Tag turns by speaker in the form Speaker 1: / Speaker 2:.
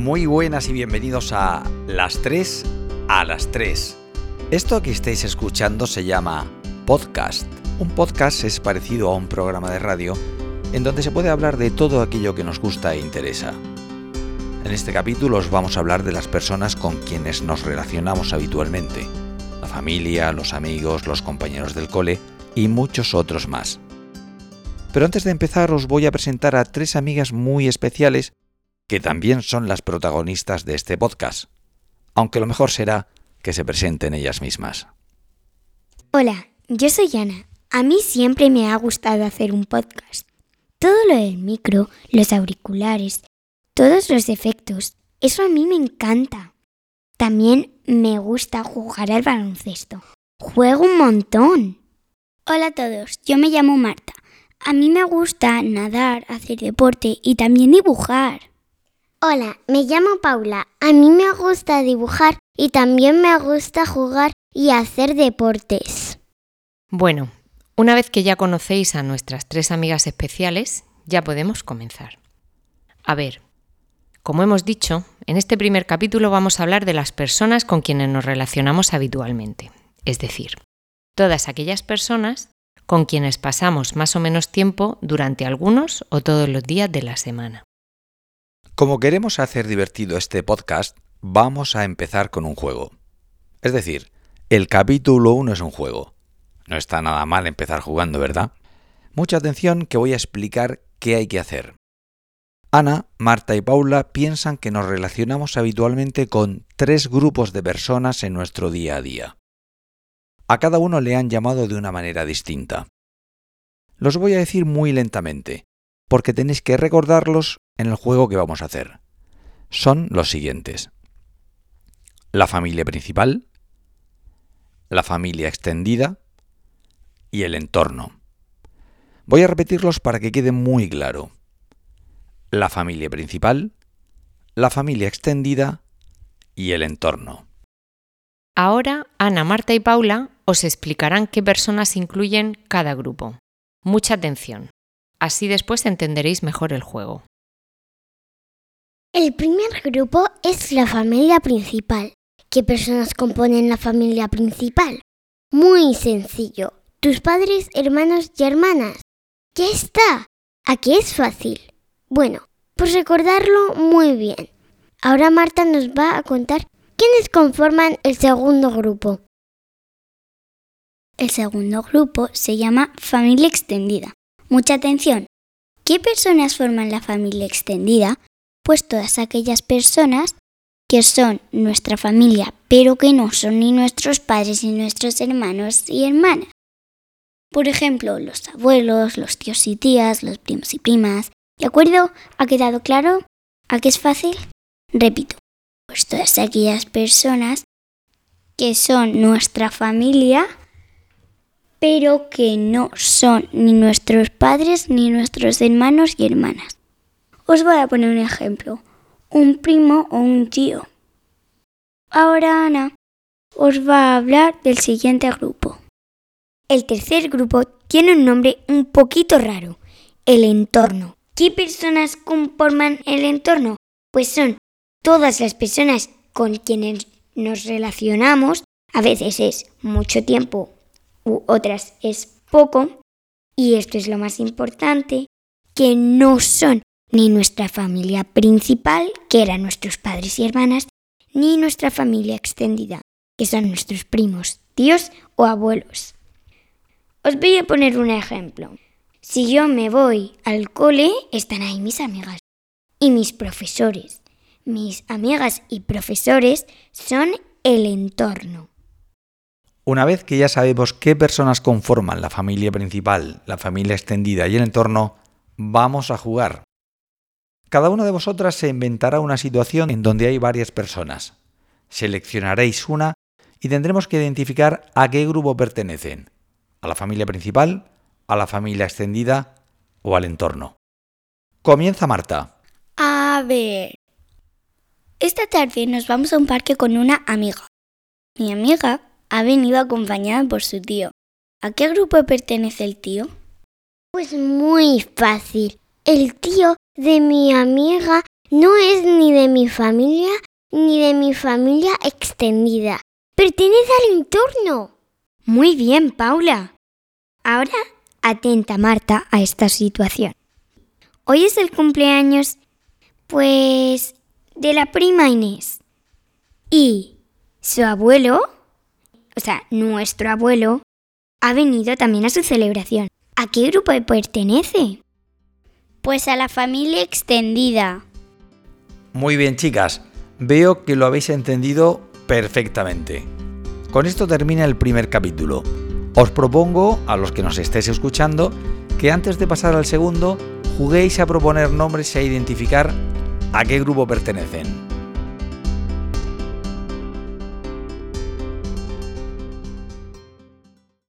Speaker 1: Muy buenas y bienvenidos a Las 3 a las 3. Esto que estáis escuchando se llama podcast. Un podcast es parecido a un programa de radio en donde se puede hablar de todo aquello que nos gusta e interesa. En este capítulo os vamos a hablar de las personas con quienes nos relacionamos habitualmente. La familia, los amigos, los compañeros del cole y muchos otros más. Pero antes de empezar os voy a presentar a tres amigas muy especiales que también son las protagonistas de este podcast, aunque lo mejor será que se presenten ellas mismas.
Speaker 2: Hola, yo soy Ana. A mí siempre me ha gustado hacer un podcast. Todo lo del micro, los auriculares, todos los efectos, eso a mí me encanta. También me gusta jugar al baloncesto. Juego un montón. Hola a todos, yo me llamo Marta. A mí me gusta nadar, hacer deporte y también dibujar.
Speaker 3: Hola, me llamo Paula. A mí me gusta dibujar y también me gusta jugar y hacer deportes.
Speaker 4: Bueno, una vez que ya conocéis a nuestras tres amigas especiales, ya podemos comenzar. A ver, como hemos dicho, en este primer capítulo vamos a hablar de las personas con quienes nos relacionamos habitualmente, es decir, todas aquellas personas con quienes pasamos más o menos tiempo durante algunos o todos los días de la semana.
Speaker 1: Como queremos hacer divertido este podcast, vamos a empezar con un juego. Es decir, el capítulo 1 es un juego. No está nada mal empezar jugando, ¿verdad? Mucha atención que voy a explicar qué hay que hacer. Ana, Marta y Paula piensan que nos relacionamos habitualmente con tres grupos de personas en nuestro día a día. A cada uno le han llamado de una manera distinta. Los voy a decir muy lentamente, porque tenéis que recordarlos en el juego que vamos a hacer. Son los siguientes. La familia principal, la familia extendida y el entorno. Voy a repetirlos para que quede muy claro. La familia principal, la familia extendida y el entorno.
Speaker 4: Ahora Ana, Marta y Paula os explicarán qué personas incluyen cada grupo. Mucha atención. Así después entenderéis mejor el juego.
Speaker 3: El primer grupo es la familia principal. ¿Qué personas componen la familia principal? Muy sencillo. Tus padres, hermanos y hermanas. Ya está. Aquí es fácil. Bueno, pues recordarlo muy bien. Ahora Marta nos va a contar quiénes conforman el segundo grupo.
Speaker 2: El segundo grupo se llama familia extendida. Mucha atención. ¿Qué personas forman la familia extendida? pues todas aquellas personas que son nuestra familia, pero que no son ni nuestros padres ni nuestros hermanos y hermanas. Por ejemplo, los abuelos, los tíos y tías, los primos y primas. ¿De acuerdo? ¿Ha quedado claro? ¿A qué es fácil? Repito, pues todas aquellas personas que son nuestra familia, pero que no son ni nuestros padres ni nuestros hermanos y hermanas. Os voy a poner un ejemplo. Un primo o un tío. Ahora Ana os va a hablar del siguiente grupo. El tercer grupo tiene un nombre un poquito raro. El entorno. ¿Qué personas conforman el entorno? Pues son todas las personas con quienes nos relacionamos. A veces es mucho tiempo otras es poco. Y esto es lo más importante, que no son ni nuestra familia principal, que eran nuestros padres y hermanas, ni nuestra familia extendida, que son nuestros primos, tíos o abuelos. Os voy a poner un ejemplo. Si yo me voy al cole, están ahí mis amigas y mis profesores. Mis amigas y profesores son el entorno.
Speaker 1: Una vez que ya sabemos qué personas conforman la familia principal, la familia extendida y el entorno, vamos a jugar. Cada una de vosotras se inventará una situación en donde hay varias personas. Seleccionaréis una y tendremos que identificar a qué grupo pertenecen. A la familia principal, a la familia extendida o al entorno. Comienza Marta.
Speaker 2: A ver. Esta tarde nos vamos a un parque con una amiga. Mi amiga ha venido acompañada por su tío. ¿A qué grupo pertenece el tío?
Speaker 3: Pues muy fácil. El tío de mi amiga No es ni de mi familia ni de mi familia extendida. Pertenece al entorno.
Speaker 2: Muy bien, Paula. Ahora atenta, Marta, a esta situación. Hoy es el cumpleaños, pues, de la prima Inés. Y su abuelo, o sea, nuestro abuelo, ha venido también a su celebración. ¿A qué grupo pertenece? Pues a la familia extendida.
Speaker 1: Muy bien, chicas. Veo que lo habéis entendido perfectamente. Con esto termina el primer capítulo. Os propongo, a los que nos estéis escuchando, que antes de pasar al segundo, juguéis a proponer nombres y a identificar a qué grupo pertenecen.